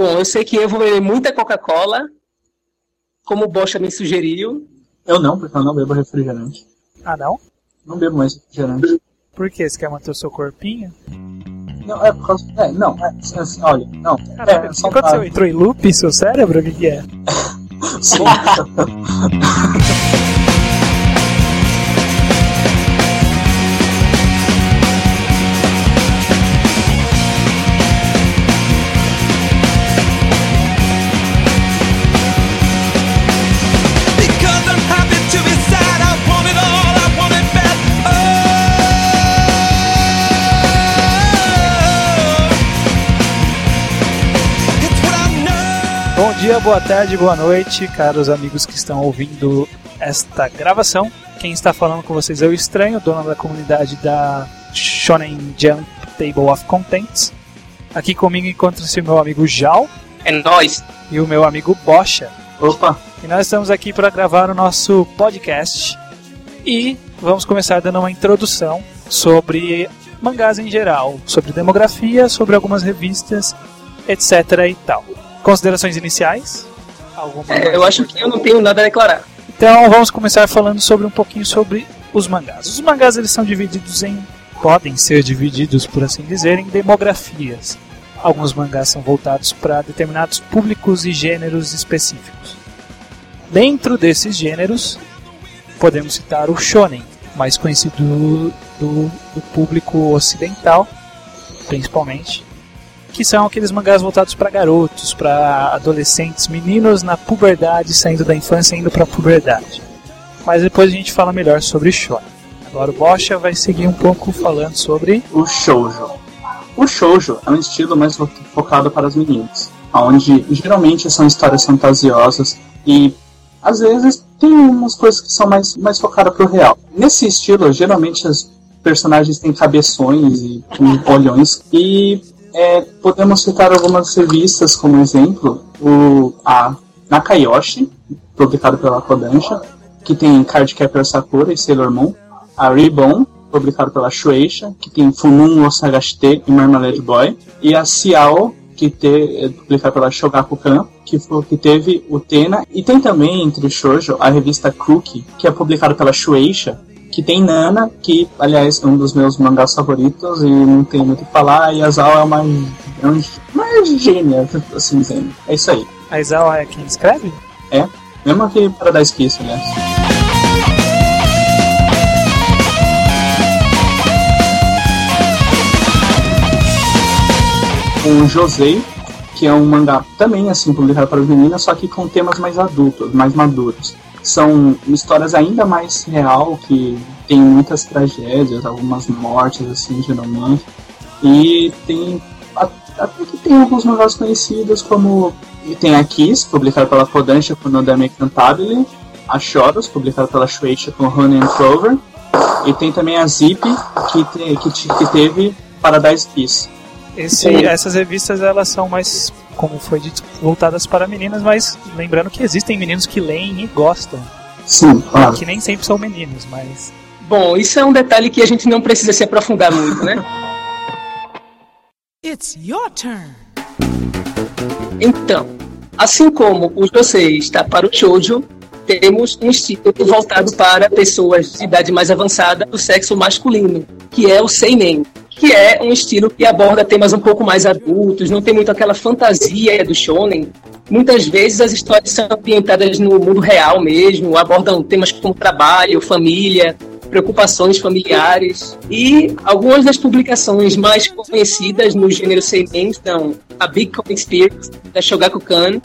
Bom, eu sei que eu vou beber muita Coca-Cola, como o Bocha me sugeriu. Eu não, porque eu não bebo refrigerante. Ah, não? Não bebo mais refrigerante. Por quê? Você quer manter o seu corpinho? Não, é por causa. É, não, é, assim, olha, não. Caraca, é, só aconteceu? Entrou em loop seu cérebro? O que, que é? Sim. Dia, boa tarde, boa noite, caros amigos que estão ouvindo esta gravação. Quem está falando com vocês é o Estranho, dono da comunidade da Shonen Jump Table of Contents. Aqui comigo encontra-se o meu amigo Jal É nóis. e o meu amigo Bocha. Opa, E nós estamos aqui para gravar o nosso podcast. E vamos começar dando uma introdução sobre mangás em geral, sobre demografia, sobre algumas revistas, etc. e tal. Considerações iniciais? Alguma É, eu acho que eu não tenho nada a declarar. Então vamos começar falando sobre um pouquinho sobre os mangás. Os mangás eles são divididos em podem ser divididos, por assim dizer, em demografias. Alguns mangás são voltados para determinados públicos e gêneros específicos. Dentro desses gêneros, podemos citar o shonen, mais conhecido do, do, do público ocidental, principalmente, que são aqueles mangás voltados para garotos, para adolescentes, meninos na puberdade, saindo da infância e indo para a puberdade. Mas depois a gente fala melhor sobre shonen. Agora o Bocha vai seguir um pouco falando sobre o shoujo. O shoujo é um estilo mais fo- focado para as meninas, onde geralmente são histórias fantasiosas e às vezes tem umas coisas que são mais, mais focadas para o real. Nesse estilo, geralmente os personagens têm cabeções e olhões e é, podemos citar algumas revistas como exemplo, o, a Nakayoshi, publicado pela Kodansha, que tem Cardcaptor Sakura e Sailor Moon, a Ribbon, publicado pela Shueisha, que tem Funun o Sagashite e Marmalade Boy, e a Xiao, que te, é publicada pela Shogakukan, que, foi, que teve o Tena, e tem também entre shoujo a revista Cookie, que é publicada pela Shueisha, que tem Nana, que aliás é um dos meus mangás favoritos e não tem muito o que falar, e a Zao é uma, é um- uma gênia, assim dizendo. É isso aí. a Isao é quem escreve? É, mesmo que Paradise Kiss, aliás. O Josei, que é um mangá também assim publicado para meninas, só que com temas mais adultos, mais maduros. São histórias ainda mais real, que tem muitas tragédias, algumas mortes assim, geralmente. E tem até que tem alguns mangás conhecidos como tem a Kiss, publicado pela Kodansha com Nodame Cantabile, a Choros, publicado pela Shueisha com Honey and Clover, e tem também a Zip, que, te- que, te- que teve Paradise Kiss. Esse, essas revistas elas são mais, como foi dito, voltadas para meninas, mas lembrando que existem meninos que leem e gostam, Sim, claro. que nem sempre são meninos, mas Bom, isso é um detalhe que a gente não precisa se aprofundar muito, né? It's your turn. Então, assim como o Josei está para o shoujo, temos um estilo voltado para pessoas de idade mais avançada do sexo masculino, que é o seinen, que é um estilo que aborda temas um pouco mais adultos, não tem muito aquela fantasia do shonen. Muitas vezes as histórias são ambientadas no mundo real mesmo, abordam temas como trabalho, família, preocupações familiares. E algumas das publicações mais conhecidas no gênero seinen são a Big Comic Spirit, da Shogakukan,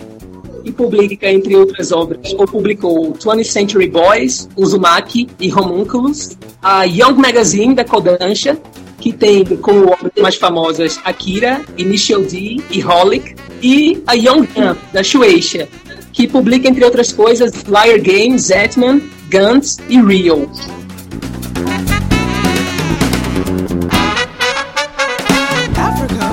e publica, entre outras obras, ou publicou 20th Century Boys, Uzumaki e Homunculus, a Young Magazine, da Kodansha, que tem como obras mais famosas Akira, Initial D e Holic, e a Young Jump, da Shueisha, que publica, entre outras coisas, Liar Game, Zetman, Guns e Real. Africa,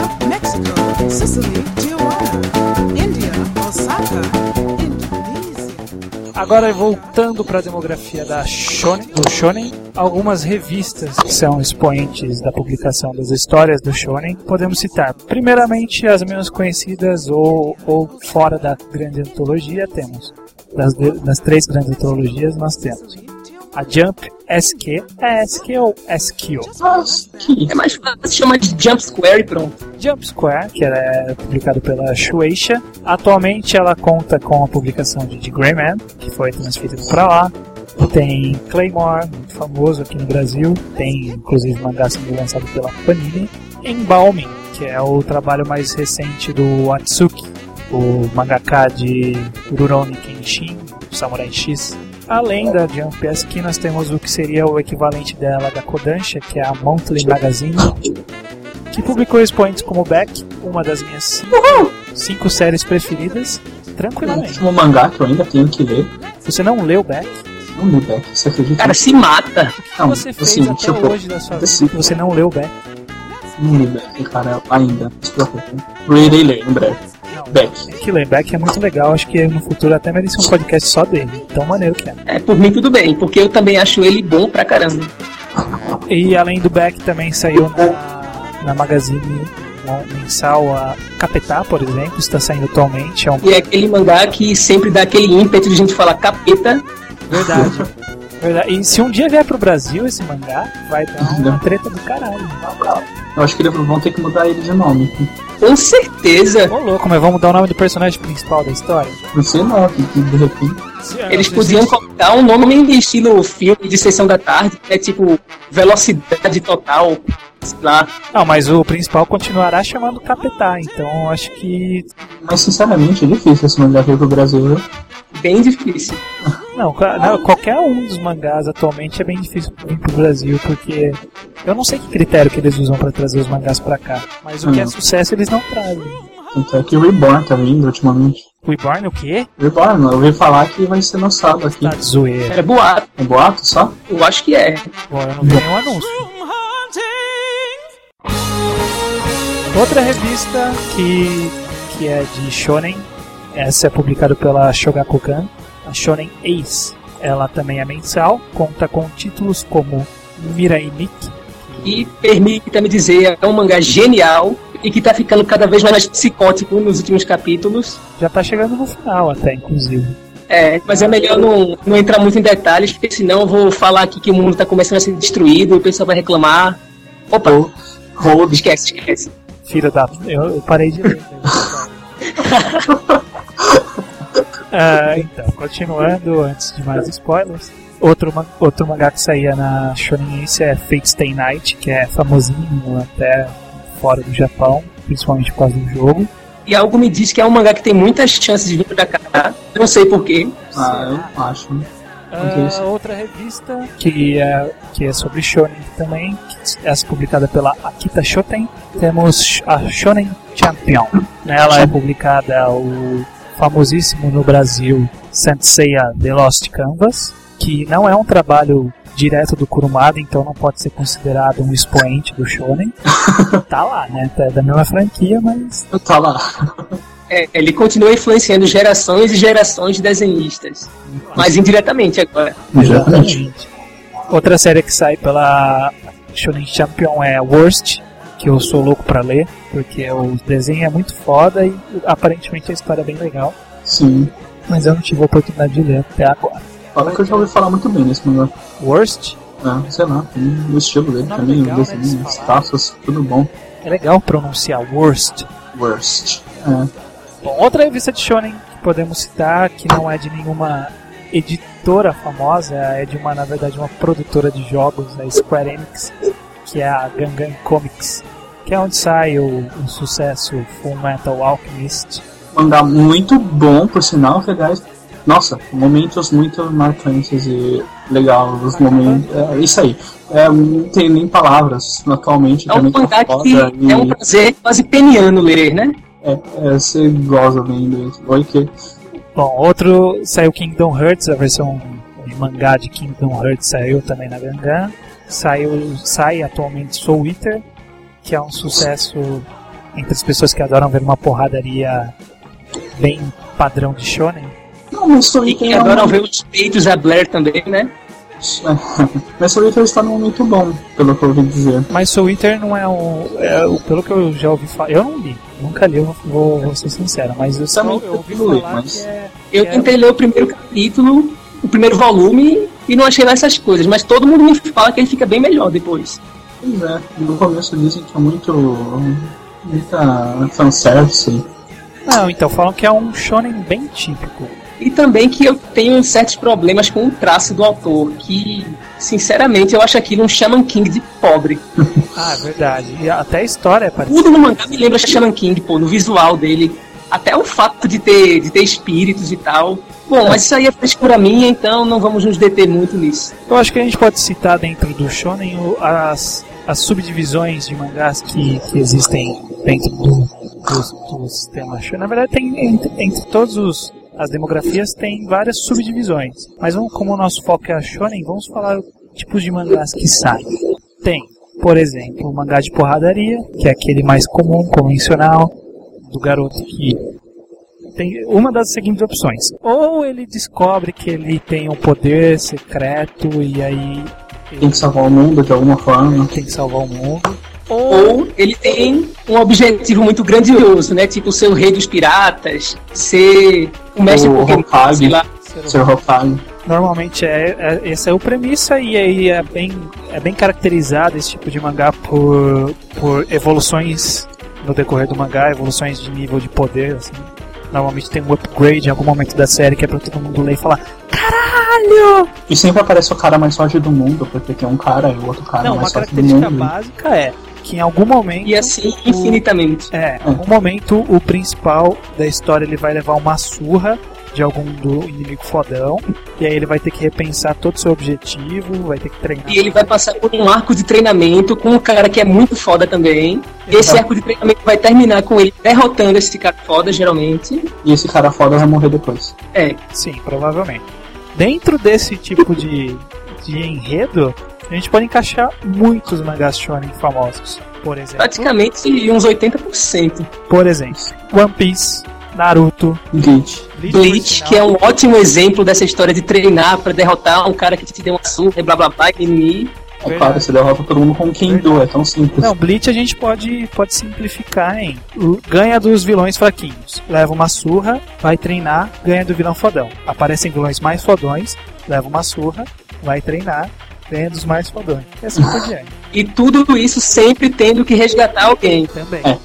Agora voltando para a demografia da Shonen, do Shonen, algumas revistas que são expoentes da publicação das histórias do Shonen, podemos citar. Primeiramente, as menos conhecidas ou, ou fora da grande antologia, temos. Das, das três grandes antologias, nós temos a Jump SQ. É SQ ou SQ? É mais fácil chamar de Jump Square e pronto. Jump Square, que ela é publicado pela Shueisha. Atualmente ela conta com a publicação de The Grey Man, que foi transferido para lá. Tem Claymore, muito famoso aqui no Brasil. Tem inclusive mangá sendo lançado pela Panini. Embalming, que é o trabalho mais recente do Atsuki, o mangaka de Rurouni Kenshin, Samurai X. Além da Jump SQ, nós temos o que seria o equivalente dela da Kodansha, que é a Monthly Magazine, que publicou expoentes como Beck, uma das minhas cinco, cinco séries preferidas, tranquilamente. último mangá que eu ainda tenho que ler. Você não leu Beck? Não li Beck, você acredita? Cara, se mata. O que Não, você fez assim, até tipo, hoje da sua vida assim- que você não leu Beck? Não li Beck, cara, ainda. Não se preocupe. Irei ler em breve. Beck. Tem que ler, Beck é muito legal, acho que no futuro até merece um podcast só dele. Tão maneiro que é. É, por mim tudo bem, porque eu também acho ele bom pra caramba. E além do Beck também saiu na, na Magazine mensal a Capetá, por exemplo, está saindo atualmente, é um E é aquele mangá que sempre dá aquele ímpeto de gente falar capeta. Verdade. Verdade. E se um dia vier pro Brasil esse mangá, vai dar uma treta do caralho. Eu acho que eles vão ter que mudar ele de nome. Com certeza. Ô louco, mas vamos mudar o nome do personagem principal da história? Não sei não, que, que de repente. Eles podiam colocar um nome meio estilo filme de sessão da tarde, que é tipo velocidade total. Sei lá. Não, mas o principal continuará chamando Capetá, então acho que. Mas sinceramente é difícil esse mangá vir pro Brasil. viu? Bem difícil. Não, não, qualquer um dos mangás atualmente é bem difícil vir pro Brasil, porque eu não sei que critério que eles usam pra trazer os mangás pra cá, mas o que é Hum. sucesso eles não trazem. Tanto é que o Reborn tá vindo ultimamente. Reborn o quê? Reborn, eu ouvi falar que vai ser lançado aqui. Tá de zoeira. Era boato. Um boato só? Eu acho que é. Bom, eu não vi nenhum anúncio. Outra revista que, que é de Shonen, essa é publicada pela Shogakukan, a Shonen Ace. Ela também é mensal, conta com títulos como Mirai Nikki, E permita-me dizer, é um mangá genial e que tá ficando cada vez mais psicótico nos últimos capítulos. já tá chegando no final até, inclusive. É, mas é melhor não, não entrar muito em detalhes, porque senão eu vou falar aqui que o mundo tá começando a ser destruído e o pessoal vai reclamar. Opa, Hold. esquece, esquece. Filho da. Eu, eu parei de ler. Ah, então, continuando, antes de mais spoilers. Outro, outro mangá que saía na Shonen Ace é Fate Stay Night, que é famosinho até fora do Japão, principalmente por causa do jogo. E algo me diz que é um mangá que tem muitas chances de vir pra cá. Não sei porquê. Ah, eu acho. isso. outra revista que é, que é sobre Shonen também, que essa publicada pela Akita Shoten, temos a Shonen Champion. Nela é publicada o famosíssimo no Brasil Senseiya The Lost Canvas, que não é um trabalho direto do Kurumada, então não pode ser considerado um expoente do Shonen. tá lá, né? É da mesma franquia, mas Tá lá. É, ele continua influenciando gerações e gerações de desenhistas. Mas indiretamente agora. Exatamente. Outra série que sai pela Shonen Champion é Worst, que eu sou louco pra ler, porque o desenho é muito foda e aparentemente a história é bem legal, Sim. mas eu não tive a oportunidade de ler até agora. Fala que eu já ouvi falar muito bem nesse mangá. Worst É, sei lá, tem o estilo dele também, legal, os né, de desenhos, se os falar. traços, tudo bom. é legal pronunciar Worst. Worst. É. Bom, outra revista de Shonen que podemos citar, que não é de nenhuma editora famosa, é de uma, na verdade, uma produtora de jogos, a Square Enix, que é a Gangan Comics, que é onde sai o, o sucesso Full Metal Alchemist. Mangá muito bom, por sinal, legais. Nossa, momentos muito marcantes e legal, os momentos. É isso aí. É, não tem nem palavras atualmente. É um tá mangá que e- é um prazer quase peniano ler, né? É, é, você goza lendo isso. Oi, que. Bom, outro saiu Kingdom Hearts, a versão de mangá de Kingdom Hearts saiu também na Gangan. Saiu, sai atualmente Soul Eater, que é um sucesso entre as pessoas que adoram ver uma porradaria bem padrão de shonen. Não, mas Soul E Eater que é adoram um- ver os peitos da Blair também, né? Mas Soul Eater está num momento bom, pelo que eu ouvi dizer. Mas Soul Eater não é um. é, o- pelo que eu já ouvi falar. Eu não li, nunca li, eu vou, vou- ser sincero, mas eu, só, Também eu ouvi falar mas- que é. Eu que é- tentei ler o primeiro capítulo, o primeiro volume, e não achei lá essas coisas, mas todo mundo me fala que ele fica bem melhor depois. Pois é, no começo dizem que é muito. muita fanservice. Não, então falam que é um shonen bem típico. E também que eu tenho certos problemas com o traço do autor, que, sinceramente, eu acho aquilo um Shaman King de pobre. Ah, é verdade. E até a história é parecida. Tudo no mangá me lembra Shaman King, pô, no visual dele. Até o fato de ter, de ter espíritos e tal. Bom, mas isso aí é frescura minha, então não vamos nos deter muito nisso. Eu acho que a gente pode citar dentro do shonen as, as subdivisões de mangás que, que existem dentro do, do, do sistema shonen. Na verdade, tem entre, entre todos os as demografias tem várias subdivisões. Mas vamos, como o nosso foco é a shonen, vamos falar tipos de mangás que saem. Tem, por exemplo, o mangá de porradaria, que é aquele mais comum, convencional, do garoto que tem uma das seguintes opções. Ou ele descobre que ele tem um poder secreto e aí Tem que salvar o mundo de alguma forma. tem que salvar o mundo. Ou ele tem um objetivo muito grandioso, né? Tipo ser o rei dos piratas, ser o mestre O Pokémon, sei lá. Ser Hokage. Normalmente é, é essa é o premissa e aí é bem é bem caracterizado esse tipo de mangá por por evoluções no decorrer do mangá, evoluções de nível de poder assim. Normalmente tem um upgrade em algum momento da série que é pra todo mundo ler e falar Caralho! E sempre aparece o cara mais forte do mundo, porque tem um cara e o outro cara Não, uma mais forte do característica mundo. básica é que em algum momento E assim o- infinitamente. É, em algum momento o principal da história ele vai levar uma surra de algum do inimigo fodão, e aí ele vai ter que repensar todo o seu objetivo, vai ter que treinar. E ele vai passar por um arco de treinamento com um cara que é muito foda também. Esse arco de treinamento vai terminar com ele derrotando esse cara foda, geralmente. E esse cara foda vai morrer depois. É, Sim, provavelmente. Dentro desse tipo de, de enredo, a gente pode encaixar muitos mangás shonen famosos. Por exemplo, praticamente uns 80%. por exemplo, One Piece, Naruto, Bleach. Bleach, Bleach, que é um ótimo exemplo dessa história de treinar pra derrotar um cara que te deu uma surra e blá blá blá e. É claro, você derrota todo mundo com Kendo, é tão simples. Não, Bleach a gente pode, pode simplificar em ganha dos vilões fraquinhos, leva uma surra, vai treinar, ganha do vilão fodão. Aparecem vilões mais fodões, leva uma surra, vai treinar, ganha dos mais fodões. E assim por diante. E tudo isso sempre tendo que resgatar alguém. Também. É.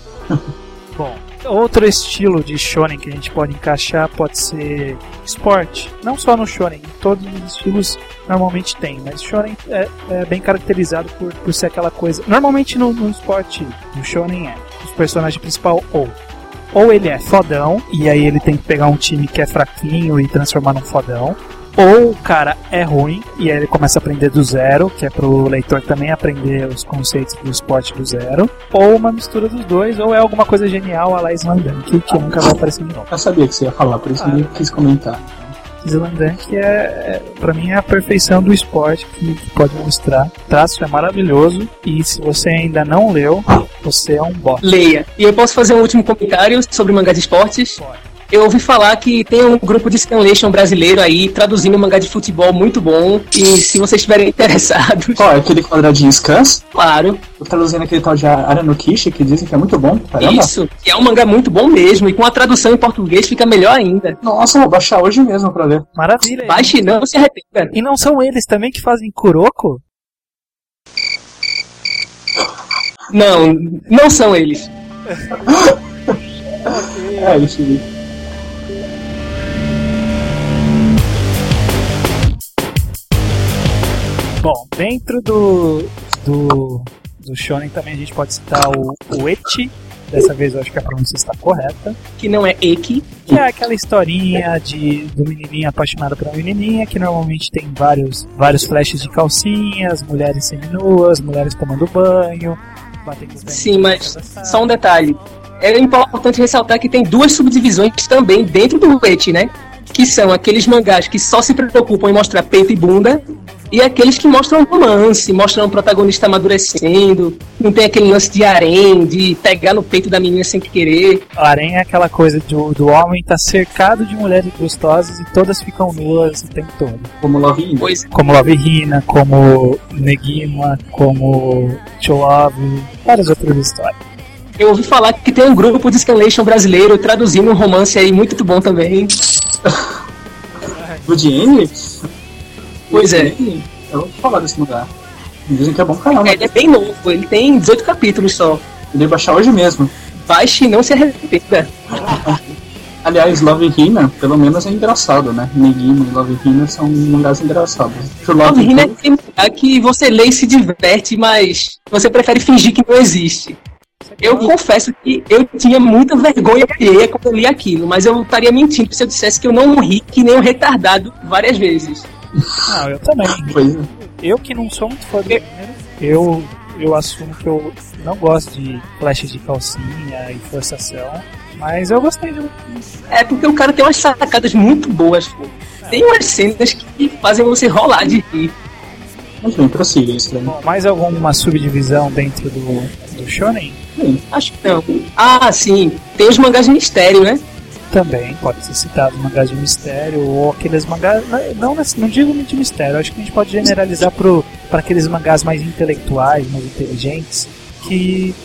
Bom, outro estilo de shonen que a gente pode encaixar pode ser esporte. Não só no shonen, todos os estilos normalmente tem, mas shonen é, é bem caracterizado por, por ser aquela coisa. Normalmente no, no esporte, no shonen é os personagens principal ou ou ele é fodão e aí ele tem que pegar um time que é fraquinho e transformar num fodão. Ou o cara é ruim e aí ele começa a aprender do zero, que é pro leitor também aprender os conceitos do esporte do zero. Ou uma mistura dos dois, ou é alguma coisa genial a la Slandunk, que nunca vai aparecer de novo. Eu sabia que você ia falar, por isso Ah. eu nem quis comentar. Slandunk é, é para mim, é a perfeição do esporte que, que pode mostrar. O traço é maravilhoso e se você ainda não leu, você é um bosta. Leia. E eu posso fazer um último comentário sobre mangá de esportes? Pode. Eu ouvi falar que tem um grupo de Scanlation brasileiro aí traduzindo mangá de futebol muito bom. E se vocês estiverem interessados, Qual é aquele quadradinho Scans? claro, Eu traduzindo aquele tal de Aranokishi, que dizem que é muito bom. Caramba. isso. Que é um mangá muito bom mesmo. E com a tradução em português fica melhor ainda. Nossa, vou baixar hoje mesmo pra ler. Maravilha. Baixe não se arrependa. E não são eles também que fazem Kuroko? Não, não são eles. É, isso Bom, dentro do, do, do Shonen também a gente pode citar o, o Eti. Dessa vez eu acho que a pronúncia está correta. Que não é Eki. Que é aquela historinha de, do menininho apaixonado pela menininha, que normalmente tem vários, vários flashes de calcinhas, mulheres seminuas, mulheres tomando banho, batendo os dentes Sim, mas só um detalhe. É importante ressaltar que tem duas subdivisões também dentro do Eti, né? Que são aqueles mangás que só se preocupam em mostrar peito e bunda e aqueles que mostram romance, mostram o protagonista amadurecendo, não tem aquele lance de harém, de pegar no peito da menina sem querer. O harém é aquela coisa do, do homem tá cercado de mulheres gostosas e todas ficam nuas o tempo todo. Como Love Hina. Pois Como Love Hina, como Negima, como Cholove, várias outras histórias. eu ouvi falar que tem um grupo de scanlation brasileiro traduzindo um romance aí muito bom também. Good N? Pois é. Eu vou falar desse lugar. Dizem que é bom caramba. Ele é bem novo, ele tem 18 capítulos só. Eu ia baixar hoje mesmo. Baixe e não se arrependa. Aliás, Love Hina, pelo menos é engraçado, né? Negima e Love Hina são mangás engraçados. Love Hina é Hina- aquele mangá que você lê e se diverte, mas você prefere fingir que não existe. Eu confesso que eu tinha muita vergonha alheia quando eu li aquilo, mas eu estaria mentindo se eu dissesse que eu não ri que nem um retardado várias vezes. Não, eu também. Pois é. Eu que não sou muito fã do gênero, eu, eu assumo que eu não gosto de flash de calcinha e forçação, mas eu gostei de um. É porque o cara tem umas sacadas muito boas, pô. Tem umas cenas que fazem você rolar de rir. Mas bem, prossiga isso daí. Bom, mais alguma subdivisão dentro do, do Shonen? Acho que não. Ah, sim. Tem os mangás de mistério, né? Também pode ser citado mangás de mistério ou aqueles mangás. Não, não, não digo de mistério, acho que a gente pode generalizar para aqueles mangás mais intelectuais, mais inteligentes, que.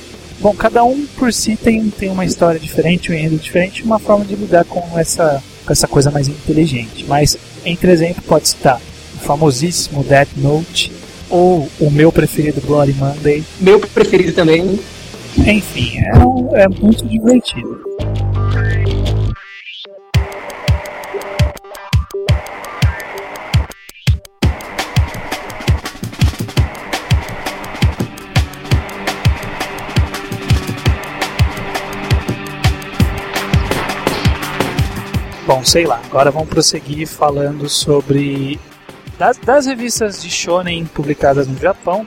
Bom, cada um por si tem, tem uma história diferente, um enredo diferente, uma forma de lidar com essa, com essa coisa mais inteligente. Mas, entre exemplo, pode citar o famosíssimo Death Note ou o meu preferido Bloody Monday. Meu preferido também. Enfim, é, é muito divertido. Bom, sei lá, agora vamos prosseguir falando sobre. Das, das revistas de Shonen publicadas no Japão,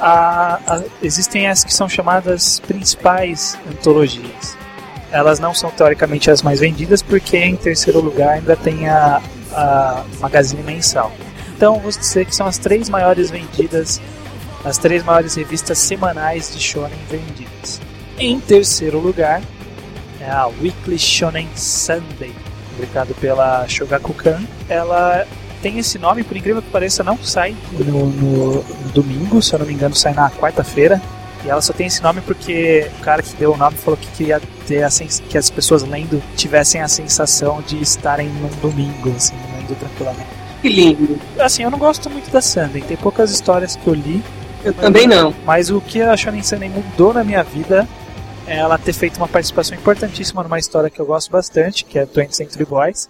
a- a- existem as que são chamadas principais antologias. Elas não são teoricamente as mais vendidas, porque em terceiro lugar ainda tem a, a Magazine Mensal. Então, vou dizer que são as três maiores vendidas, as três maiores revistas semanais de Shonen vendidas. Em terceiro lugar, é a Weekly Shonen Sunday, publicado pela Shogakukan. Ela tem esse nome, por incrível que pareça, não sai no, no- domingo, se eu não me engano, sai na quarta-feira. E ela só tem esse nome porque o cara que deu o nome falou que queria ter a sens- que as pessoas lendo tivessem a sensação de estarem num domingo, assim, lendo tranquilamente. Que lindo. Assim, eu não gosto muito da Sunday, tem poucas histórias que eu li, Eu também não. mas o que a Shonen Sunday mudou na minha vida ela ter feito uma participação importantíssima numa história que eu gosto bastante, que é 20th Century Boys.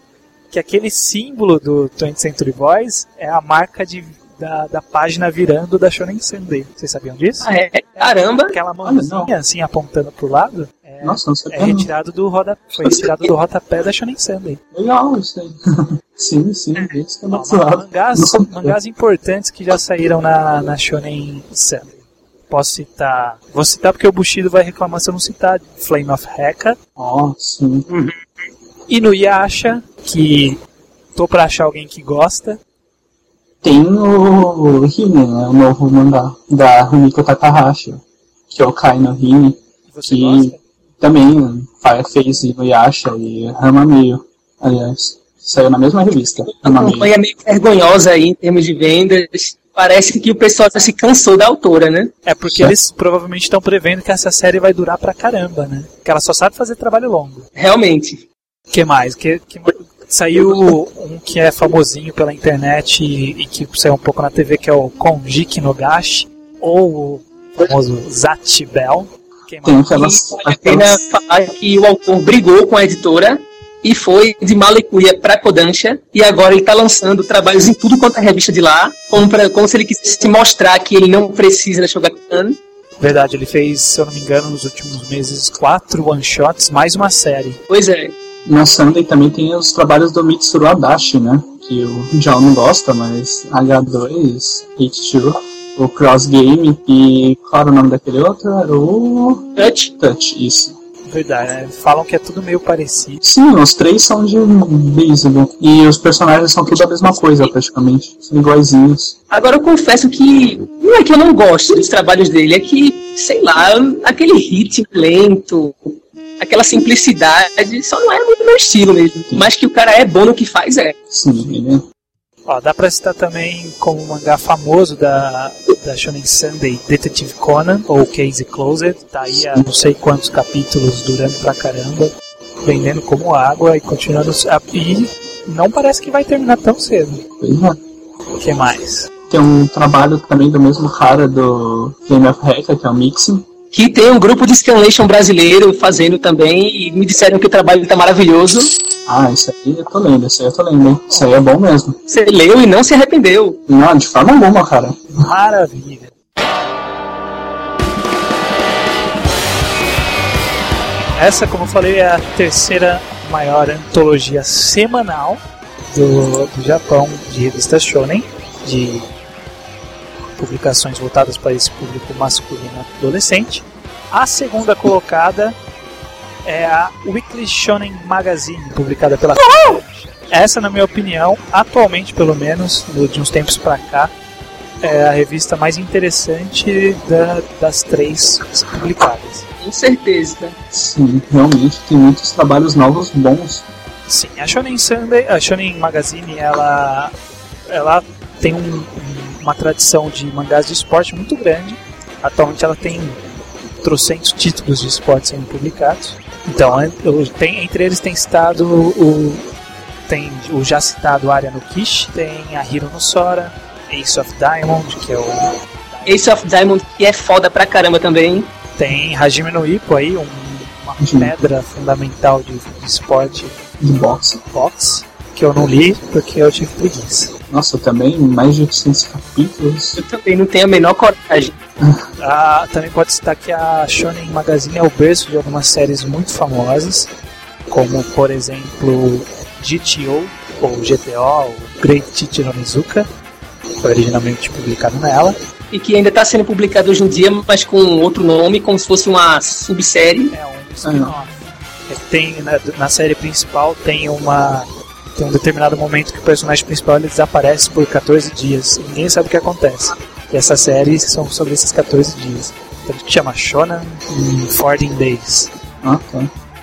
Que aquele símbolo do 20th Century Boys é a marca de, da, da página virando da Shonen Sunday. Vocês sabiam disso? Ah, é? Caramba. Aquela Olha, mãozinha assim apontando pro lado é, Nossa, não é retirado do roda, foi retirado do rodapé da Shonen Sunday. Legal isso aí. sim, sim, isso que é Ó, mangás, mangás importantes que já saíram na, na Shonen Sunday. Posso citar. Vou citar porque o Bushido vai reclamar se eu não citar Flame of Heka. Ó, sim. Inuyasha, que tô pra achar alguém que gosta. Tem o Hime, né? O novo mangá da Rumiko Takahashi. Que é o Kai no. Você Que gosta? também fez Inuyasha e Hamameio. Aliás, saiu na mesma revista. A Hamameio. campanha é meio vergonhosa aí em termos de vendas. Parece que o pessoal já se cansou da autora, né? É porque eles provavelmente estão prevendo que essa série vai durar pra caramba, né? Que ela só sabe fazer trabalho longo. Realmente. que mais? Que, que- saiu um que é famosinho pela internet e, e que saiu um pouco na TV, que é o Konjiki Nogashi, ou o famoso Zat Bell. Quem Tem mais? aquelas. Vale a pena falar que o autor brigou com a editora e foi de Malecuia pra Kodansha e agora ele tá lançando trabalhos em tudo quanto é revista de lá, como, pra, como se ele quisesse mostrar que ele não precisa da Shogakukan. Verdade, ele fez, se eu não me engano, nos últimos meses, quatro one-shots, mais uma série. Pois é. Na Sunday também tem os trabalhos do Mitsuru Adachi, né? Que o John não gosta, mas H2, H2, o Cross Game e qual era o nome daquele outro? Era o Touch. Touch, isso. Verdade, né? Falam que é tudo meio parecido. Sim, os três são de beisebol. E os personagens são tudo a mesma coisa, praticamente. São iguaizinhos. Agora eu confesso que não é que eu não gosto dos trabalhos dele, é que, sei lá, aquele ritmo lento, aquela simplicidade, só não é muito meu estilo mesmo. Mas que o cara é bom no que faz, é. Sim, ele é Ó, dá pra citar também como um mangá famoso da, da Shonen Sunday, Detective Conan, ou Case Closed. Tá aí há não sei quantos capítulos durando pra caramba, vendendo como água e continuando. a- E não parece que vai terminar tão cedo. Pois é. O que mais? Tem um trabalho também do mesmo cara do Game of Hacker, que é o Mixing. Que tem um grupo de scanlation brasileiro fazendo também, e me disseram que o trabalho tá maravilhoso. Ah, isso aí eu tô lendo, isso aí eu tô lendo, hein? Isso aí é bom mesmo. Você leu e não se arrependeu. Não, de forma alguma, cara. Maravilha. Essa, como eu falei, é a terceira maior antologia semanal do, do Japão de revistas shonen, de publicações voltadas para esse público masculino adolescente. A segunda colocada é a Weekly Shonen Magazine, publicada pela essa, na minha opinião, atualmente pelo menos, no- de uns tempos pra cá, é a revista mais interessante da- das três publicadas. Com certeza. Sim, realmente tem muitos trabalhos novos bons. Sim, a Shonen Sunday, a Shonen Magazine, ela, ela tem um- uma tradição de mangás de esporte muito grande. Atualmente ela tem trocentos títulos de esporte sendo publicados. Então, en- eu- tem- entre eles tem citado o, tem o já citado Arya no Kish, tem a Hiro no Sora, Ace of Diamond, que é o Ace of Diamond, que é foda pra caramba também. Tem Hajime no Ippo aí, um- uma Hajime. pedra fundamental de, de esporte De boxe. boxe, que eu não li porque eu tive preguiça. Nossa, também mais de 800 capítulos. Eu também não tenho a menor coragem. Ah, também pode citar que a Shonen Magazine é o berço de algumas séries muito famosas, como por exemplo GTO, ou GTO, o Great Teacher Onizuka, que foi originalmente publicado nela. E que ainda tá sendo publicado hoje em dia, mas com outro nome, como se fosse uma subsérie. É um spin-off. É, Tem, na, na série principal tem uma tem um determinado momento que o personagem principal ele desaparece por 14 dias e ninguém sabe o que acontece. E essas séries são sobre esses 14 dias. Então que chama Shonen em 14 Days. Ah, tá.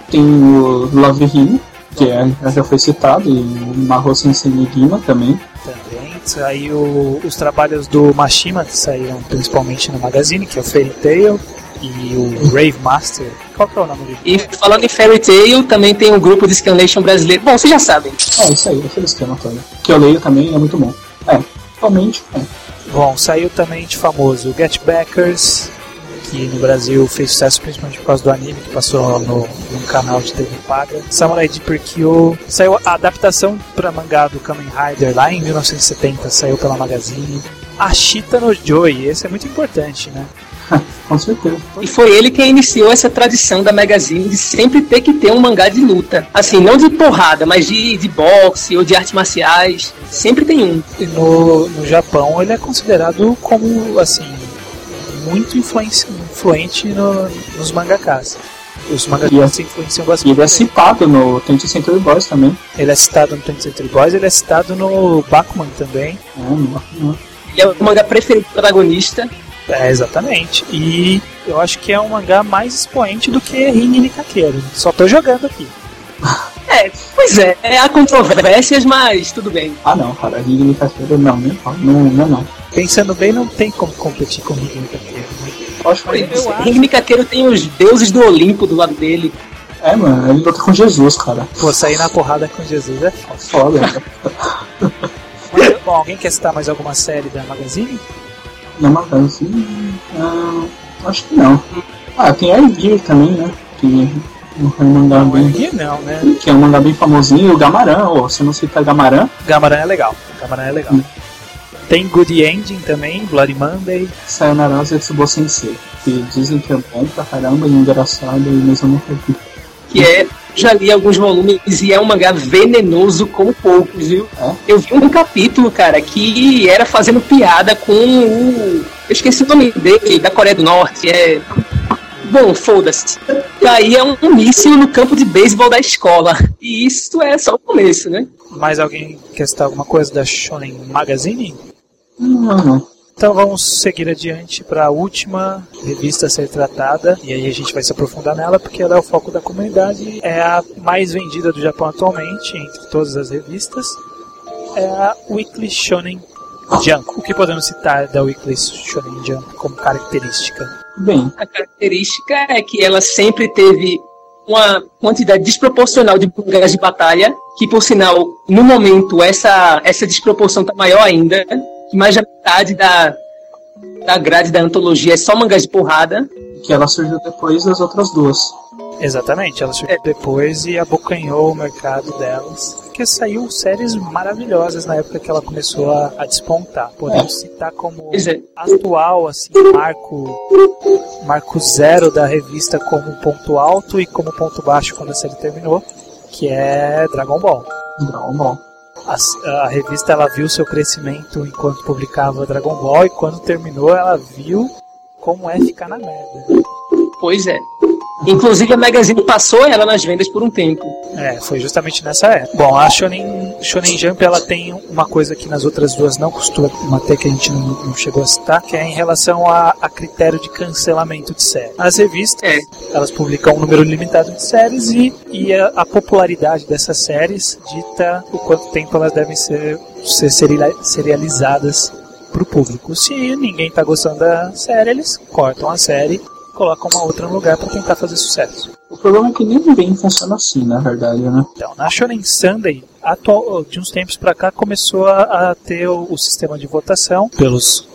Tem o Love Him, que é, já foi citado, e o Mahou Sensei Nigima também. também. Aí o- os trabalhos do Mashima que saíram principalmente no Magazine, que é o Fairy Tail e o Rave Master. Qual que é o nome dele? E falando em Fairy Tail, também tem um grupo de scanlation brasileiro. Bom, vocês já sabem. É, isso aí, aquele esquema todo. Que eu leio também é muito bom. É, realmente, é. Bom, saiu também de famoso Get Backers, que no Brasil fez sucesso principalmente por causa do anime que passou no, num canal de TV paga. Samurai Deeper Kill. Saiu a adaptação para mangá do Kamen Rider lá em 1970, saiu pela Magazine. Ashita no Joy, esse é muito importante, né? Com certeza. E foi ele quem iniciou essa tradição da Magazine de sempre ter que ter um mangá de luta. Assim, não de porrada, mas de, de boxe ou de artes marciais. Sempre tem um. E no, no Japão ele é considerado como, assim, muito influente no- nos mangakas. Os mangakas se influenciam E bastante. ele é citado no Tente Century Boys também. Ele é citado no 20th Century Boys, ele é citado no Bakuman também. É, não- Ele é o mangá preferido do protagonista. É, exatamente. E eu acho que é um mangá mais expoente do que Rin Nikakeiro. Só tô jogando aqui. É, pois é, é, há controvérsias, mas tudo bem. Ah não, cara, Rig Nikakeiro não, nem fala. Não, não, não. Pensando bem, não tem como competir com Rin Nikakeiro. né? Acho que. Ring Nikakeiro tem os deuses do Olimpo do lado dele. É, mano, ele luta com Jesus, cara. Pô, sair na porrada com Jesus é foda. Foda, cara. Mas, Bom, alguém quer citar mais alguma série da Magazine? Não, mas assim. ah, acho que não. Ah, tem Gear também, né? Que é um mangá Não, bem. aqui não, né? Que é um mangá bem famosinho, e o Gamarã, ou se não cita Gamarã, Gamaran é legal. Gamaran é legal. Tem Good Ending também, Bloody Monday. Sayonara Zetsubo Sensei. Que dizem que é bom pra caramba e engraçado, mas eu nunca vi. que é já li alguns volumes e é um mangá venenoso como poucos, viu? É? Eu vi um capítulo, cara, que era fazendo piada com o. Eu esqueci o nome dele, da Coreia do Norte, é. bom, foda-se. E aí é um míssil no campo de beisebol da escola. E isso é só o começo, né? Mais alguém quer citar alguma coisa da Shonen Magazine? Não, não. Então vamos seguir adiante para a última revista a ser tratada, e aí a gente vai se aprofundar nela porque ela é o foco da comunidade, é a mais vendida do Japão atualmente, entre todas as revistas, é a Weekly Shonen Jump. O que podemos citar da Weekly Shonen Jump como característica? Bem, A característica é que ela sempre teve uma quantidade desproporcional de mangás de batalha, que por sinal, no momento, essa, essa desproporção está maior ainda, que mais da metade da, da grade da antologia é só mangás de porrada. que ela surgiu depois das outras duas. Exatamente, ela surgiu depois e abocanhou o mercado delas. Porque saiu séries maravilhosas na época que ela começou a, a despontar. Podemos citar como é. atual, assim, marco, marco zero da revista como ponto alto e como ponto baixo quando a série terminou, que é Dragon Ball. Dragon Ball. A, a revista ela viu seu crescimento enquanto publicava Dragon Ball e quando terminou ela viu como é ficar na merda. Pois é. Inclusive a Magazine passou ela nas vendas por um tempo. É, foi justamente nessa época. Bom, a Shonen, Shonen Jump ela tem uma coisa que nas outras duas não costuma ter, que a gente não, não chegou a citar, que é em relação a, a critério de cancelamento de série. As revistas, É. elas publicam um número limitado de séries e, e a, a popularidade dessas séries dita o quanto tempo elas devem ser, ser seriali- serializadas para o público. Se ninguém está gostando da série, eles cortam a série colocam uma outra no lugar para tentar fazer sucesso. O problema é que nem bem funciona assim, na verdade, né? Então, na Shonen Sunday, atual, de uns tempos pra cá, começou a, a ter o, o sistema de votação pelos,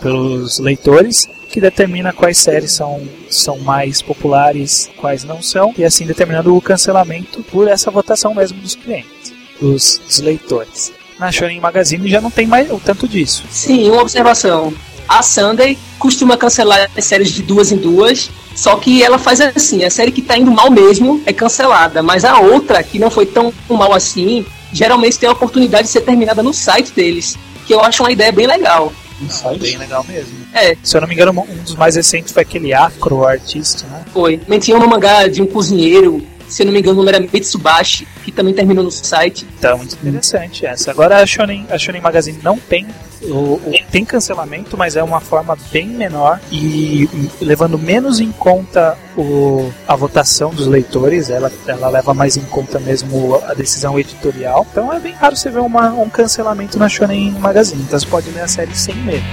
pelos leitores, que determina quais séries são, são mais populares, quais não são, e assim determinando o cancelamento por essa votação mesmo dos clientes, dos, dos leitores. Na Shonen Magazine já não tem mais o tanto disso. Sim, uma observação. A Sunday costuma cancelar as séries de duas em duas, só que ela faz assim, a série que tá indo mal mesmo é cancelada, mas a outra, que não foi tão mal assim, geralmente tem a oportunidade de ser terminada no site deles, que eu acho uma ideia bem legal. No site. Bem legal mesmo. É, Se eu não me engano, um dos mais recentes foi aquele Afro Artista, né? foi. Também tinha uma mangá de um cozinheiro, se eu não me engano o nome era Mitsubashi, que também terminou no site. Então, muito interessante essa. Agora a Shonen, a Shonen Magazine não tem o, o- tem cancelamento, mas é uma forma bem menor e, e levando menos em conta o, a votação dos leitores, ela, ela leva mais em conta mesmo a decisão editorial. Então é bem raro você ver uma, um cancelamento na Shonen Magazine. Então você pode ler a série sem medo.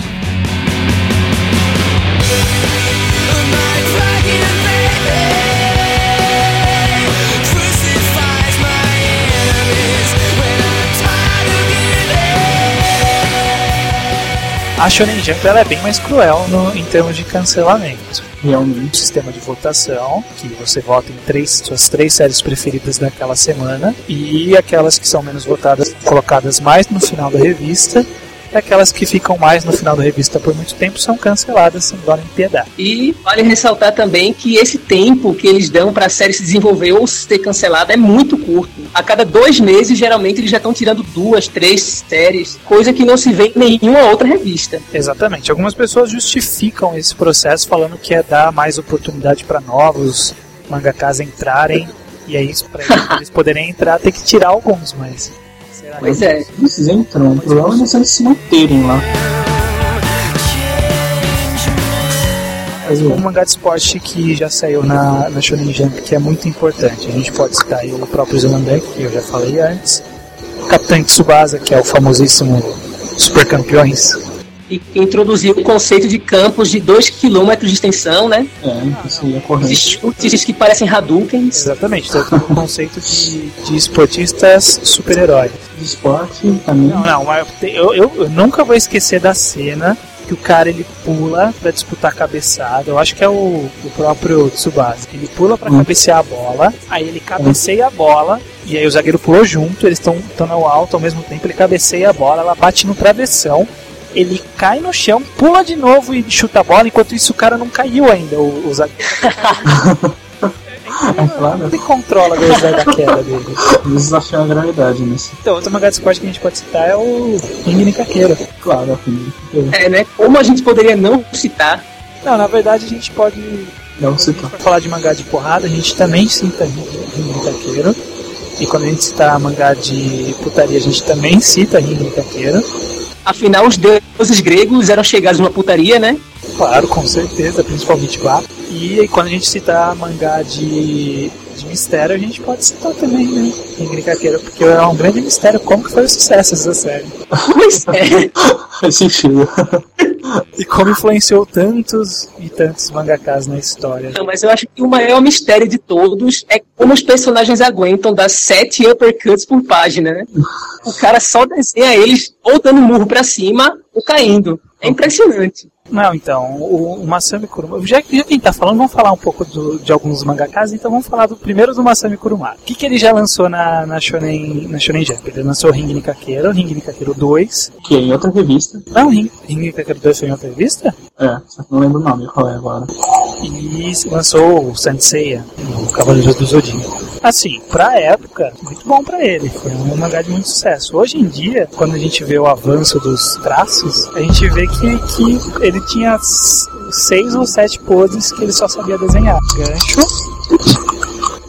A Shonen Jump ela é bem mais cruel no, em termos de cancelamento. um Realmente. sistema de votação, que você vota em três, suas três séries preferidas daquela semana, e aquelas que são menos votadas, colocadas mais no final da revista, e aquelas que ficam mais no final da revista por muito tempo são canceladas sem dó nem piedade. E vale ressaltar também que esse tempo que eles dão para a série se desenvolver ou ser cancelada é muito curto. A cada dois meses, geralmente, eles já estão tirando duas, três séries, coisa que não se vê em nenhuma outra revista. Exatamente. Algumas pessoas justificam esse processo falando que é dar mais oportunidade para novos mangakas entrarem, e aí para eles poderem entrar tem que tirar alguns, mas... Pois é. Eles entram, o problema é eles se manterem lá. Um mangá de esporte que já saiu na, na Shonen Jump que é muito importante. A gente pode citar o próprio Zelandek, que eu já falei antes. Capitão Tsubasa, que é o famosíssimo Super Campeões. E que introduziu o conceito de campos de 2 km de extensão, né? é, isso ia Os correndo. chutes que parecem Hadoukens. Exatamente, então o conceito de, de esportistas super-heróis. De esporte também. Não, não, mas eu, eu, eu nunca vou esquecer da cena que o cara ele pula pra disputar a cabeçada. Eu acho que é o, o próprio Tsubasa. Ele pula pra Hum. cabecear a bola, aí ele cabeceia a bola, e aí o zagueiro pulou junto, eles estão no alto ao mesmo tempo, ele cabeceia a bola, ela bate no travessão. Ele cai no chão, pula de novo e chuta a bola, enquanto isso o cara não caiu ainda, o, o zagueiro. É claro, Ele controla a velocidade da queda dele. eles desafiam a gravidade nisso. Então, outro mangá de esporte que a gente pode citar é o Rini Kakeiro. Claro, assim. É, né? Como a gente poderia não citar Não, na verdade a gente pode gente citar. vai falar de mangá de porrada, a gente também cita Ringo Taqueiro. E quando a gente cita mangá de putaria, a gente também cita Ringo Taqueiro. Afinal, os deuses gregos eram chegados numa putaria, né? Claro, com certeza, principalmente lá. E quando a gente citar mangá de, de mistério, a gente pode citar também, né? Taqueiro, porque é um grande mistério como que foi o sucesso dessa série. Pois é. Faz sentido. E como influenciou tantos e tantos mangakas na história. Não, mas eu acho que o maior mistério de todos é como os personagens aguentam dar sete uppercuts por página, né? O cara só desenha eles ou dando murro pra cima ou caindo. É impressionante. Não, então, o, o Masami Kurumada. Já, que- já que a gente tá falando, vamos falar um pouco do- de alguns mangakas, então vamos falar do primeiro do Masami Kurumada. O que, que ele já lançou na, na, Shonen, na Shonen Jump? Ele lançou Ring Nikakero, Ring Nikakero 2. Que é em outra revista. Não, Ring, Ring Nikakero 2 foi em outra revista? É, só que não lembro o nome qual é agora. E lançou o Senseiya, o Cavaleiro do Zodíaco. Assim, pra época, muito bom pra ele. Foi um mangá de muito sucesso. Hoje em dia, quando a gente vê o avanço dos traços, a gente vê que, que ele tinha s- seis ou sete poses que ele só sabia desenhar. Gancho,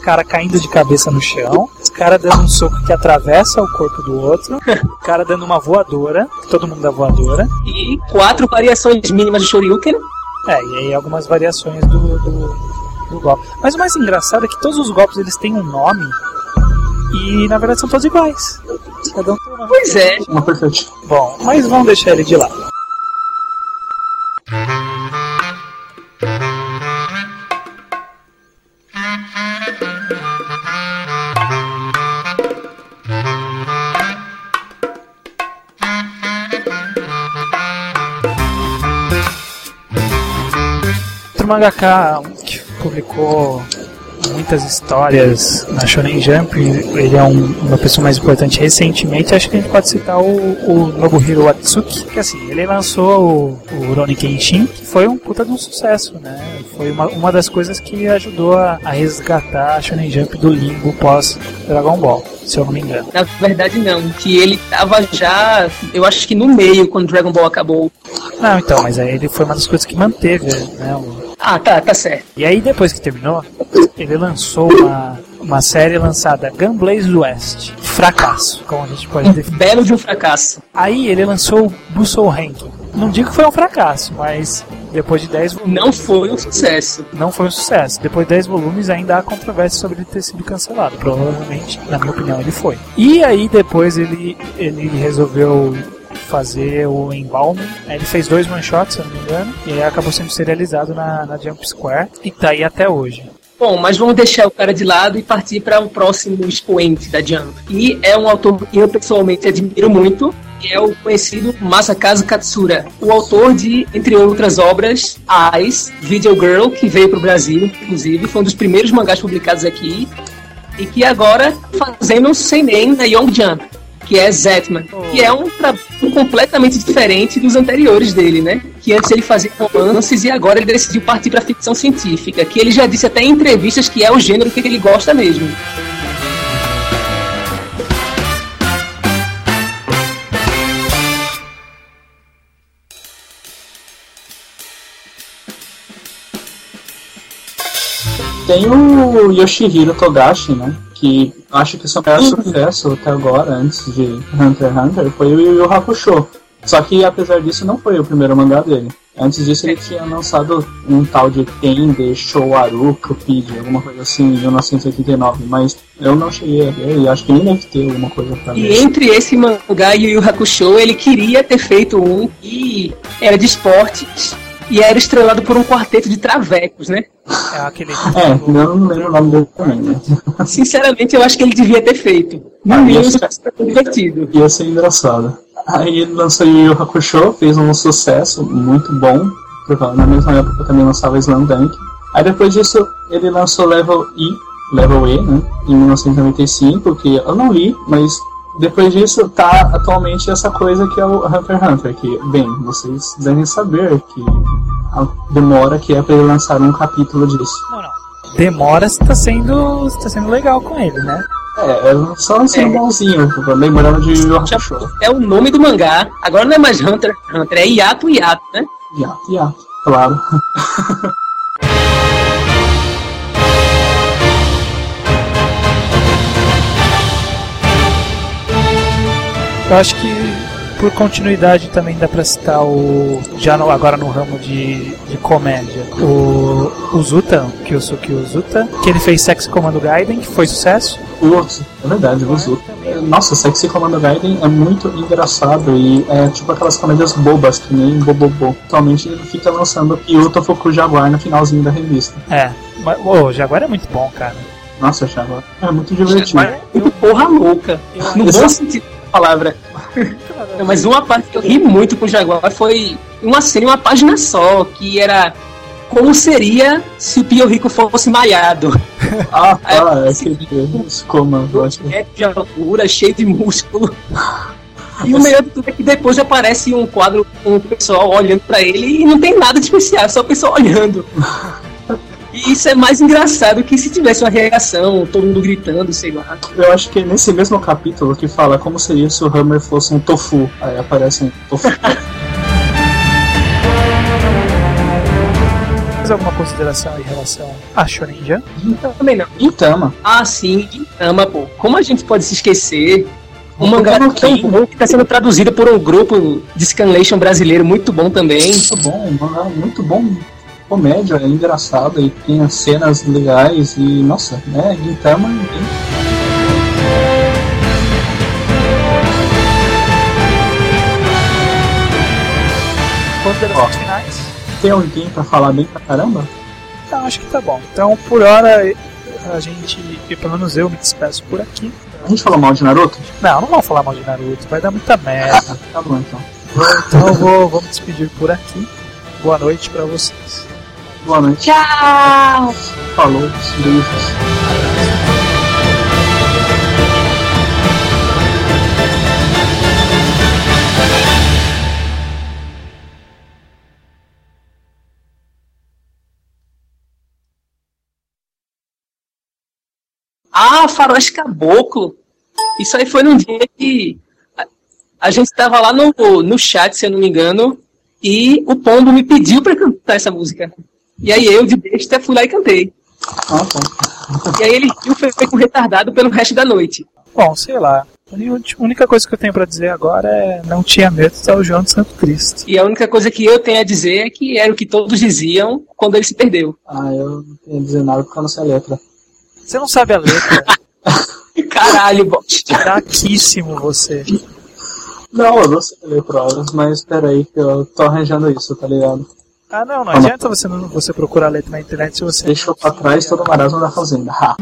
cara caindo de cabeça no chão, cara dando um soco que atravessa o corpo do outro, cara dando uma voadora, todo mundo dá voadora, E quatro variações mínimas de Shoryuken. é, e aí algumas variações do, do, do golpe. Mas o mais engraçado é que todos os golpes eles têm um nome e na verdade são todos iguais. Cada um tem um nome. Pois é. Uma perfeita. Bom, mas vamos deixar ele de lado. Mangaka que publicou muitas histórias na Shonen Jump, ele é um- uma pessoa mais importante recentemente, acho que a gente pode citar o, o Nobuhiro Watsuki, que assim, ele lançou o, o Rurouni Kenshin, que foi um puta de um sucesso, né? Foi uma, uma das coisas que ajudou a, a resgatar a Shonen Jump do limbo pós Dragon Ball, se eu não me engano. Na verdade, não. Que ele tava já, eu acho que no meio, quando Dragon Ball acabou. Não, então, mas aí ele foi uma das coisas que manteve, né? o- Ah, tá, tá certo. E aí depois que terminou, ele lançou uma, uma série lançada Gunblaze West. Fracasso, como a gente pode definir. Belo de um fracasso. Aí ele lançou o Busou Ranking. Não digo que foi um fracasso, mas depois de 10 volumes. Não foi um sucesso. não foi um sucesso. Depois de 10 volumes ainda há controvérsia sobre ele ter sido cancelado. Provavelmente, na minha opinião, ele foi. E aí depois ele, ele resolveu fazer o Embalm. Aí Ele fez dois one shots, se não me engano, e aí acabou sendo serializado na, na Jump Square e tá aí até hoje. Bom, mas vamos deixar o cara de lado e partir para o próximo expoente da Jump. E é um autor que eu pessoalmente admiro muito, que é o conhecido Masakazu Katsura, o autor de, entre outras obras, Eyes, Video Girl, que veio para o Brasil, inclusive, foi um dos primeiros mangás publicados aqui, e que agora fazendo um seinen na Young Jump, que é Zetman, que é um trabalho completamente diferente dos anteriores dele, né? Que antes ele fazia romances e agora ele decidiu partir para ficção científica, que ele já disse até em entrevistas que é o gênero que ele gosta mesmo. Tem o Yoshihiro Togashi, né? Que acho que seu maior sucesso até agora, antes de Hunter x Hunter, foi o Yu Yu Hakusho. Só que apesar disso não foi o primeiro mangá dele. Antes disso ele tinha lançado um tal de Tende Showaru Cupid, alguma coisa assim, em 1989, mas eu não cheguei a ver e acho que nem deve ter alguma coisa pra E ver. entre esse mangá e o Yu Hakusho, ele queria ter feito um que era de esportes e era estrelado por um quarteto de travecos, né? É aquele. É, eu não lembro o nome dele também, né? Sinceramente, eu acho que ele devia ter feito. No Ah, mínimo, isso foi divertido. Ia ser engraçado. Aí ele lançou Yu Yu Hakusho, fez um sucesso muito bom, porque na mesma época também lançava Slam Dunk. Aí depois disso ele lançou Level E, Level E, né, em 1995, que eu não li, mas depois disso tá atualmente essa coisa que é o Hunter x Hunter, que, bem, vocês devem saber que a demora que é pra ele lançar um capítulo disso. Não, não. Demora se tá sendo, se tá sendo legal com ele, né? É, é só assim, É. bonzinho, lembrando de Yu Já Hakusho. é o nome do mangá. Agora não é mais Hunter x Hunter, é Yato Yato, né? Yato, yato, claro. Eu acho que por continuidade também dá pra citar o. Já no- agora no ramo de, de comédia. O, o Zuta, Kyosuke Uzuta, que ele fez Sex Commando Gaiden, que foi sucesso. Putz, é verdade, o Zu. Nossa, Sexy Commando Gaiden é muito engraçado e é tipo aquelas comédias bobas que nem Bobobô. Atualmente ele fica lançando Kyoto Fuku Jaguar no finalzinho da revista. É. Mas, o Jaguar é muito bom, cara. Nonossa, Jaguar é muito divertido. Mas é muito porra louca. No bom sentido palavra. Mas uma parte que eu ri muito com o Jaguar foi uma cena, uma página só, que era como seria se o Pio Rico fosse malhado. Ah, tá, É, é acho que É de altura, cheio de músculo. E o melhor de tudo é que depois aparece um quadro com o pessoal olhando pra ele e não tem nada de especial, é só o pessoal olhando. E isso é mais engraçado que se tivesse uma reação, todo mundo gritando, sei lá. Eu acho que é nesse mesmo capítulo que fala como seria se o Hammer fosse um tofu. Aí aparece um tofu. Mais alguma consideração em relação a Shonen Jump? Então, também não. Gintama. Ah, sim, Gintama, pô. Como a gente pode se esquecer? Um Muito mangá tão bom que está sendo traduzido por um grupo de scanlation brasileiro muito bom também. Muito bom, um mangá muito bom. Comédia, é engraçada e tem as cenas legais e, nossa, né, Gintama. Considerações finais? Tem alguém pra falar bem pra caramba? Então, acho que tá bom. Então, por hora, a gente, pelo menos eu me despeço por aqui. A gente falou mal de Naruto? Não, não vamos falar mal de Naruto, vai dar muita merda. Tá bom então. Então eu vou, vou me despedir por aqui. Boa noite pra vocês. Boa noite. Tchau! Falou, beijos. Ah, Faroeste Caboclo. Isso aí foi num dia que a, gente estava lá no, no chat, se eu não me engano, e o Pombo me pediu para cantar essa música. E aí eu, de besta, fui lá e cantei. Ah, tá. E aí ele riu, foi, foi com retardado pelo resto da noite. Bom, sei lá. A única coisa que eu tenho pra dizer agora é não tinha medo, tá o João de Santo Cristo. E a única coisa que eu tenho a dizer é que era o que todos diziam quando ele se perdeu. Ah, eu não tenho a dizer nada porque eu não sei a letra. Você não sabe a letra, Caralho, bosta. fraquíssimo você. Não, eu não sei a letra, mas peraí que eu tô arranjando isso, tá ligado? Ah, não, não adianta você, não, você procurar a letra na internet se você. Deixou pra trás todo o marasmo da fazenda. Ha.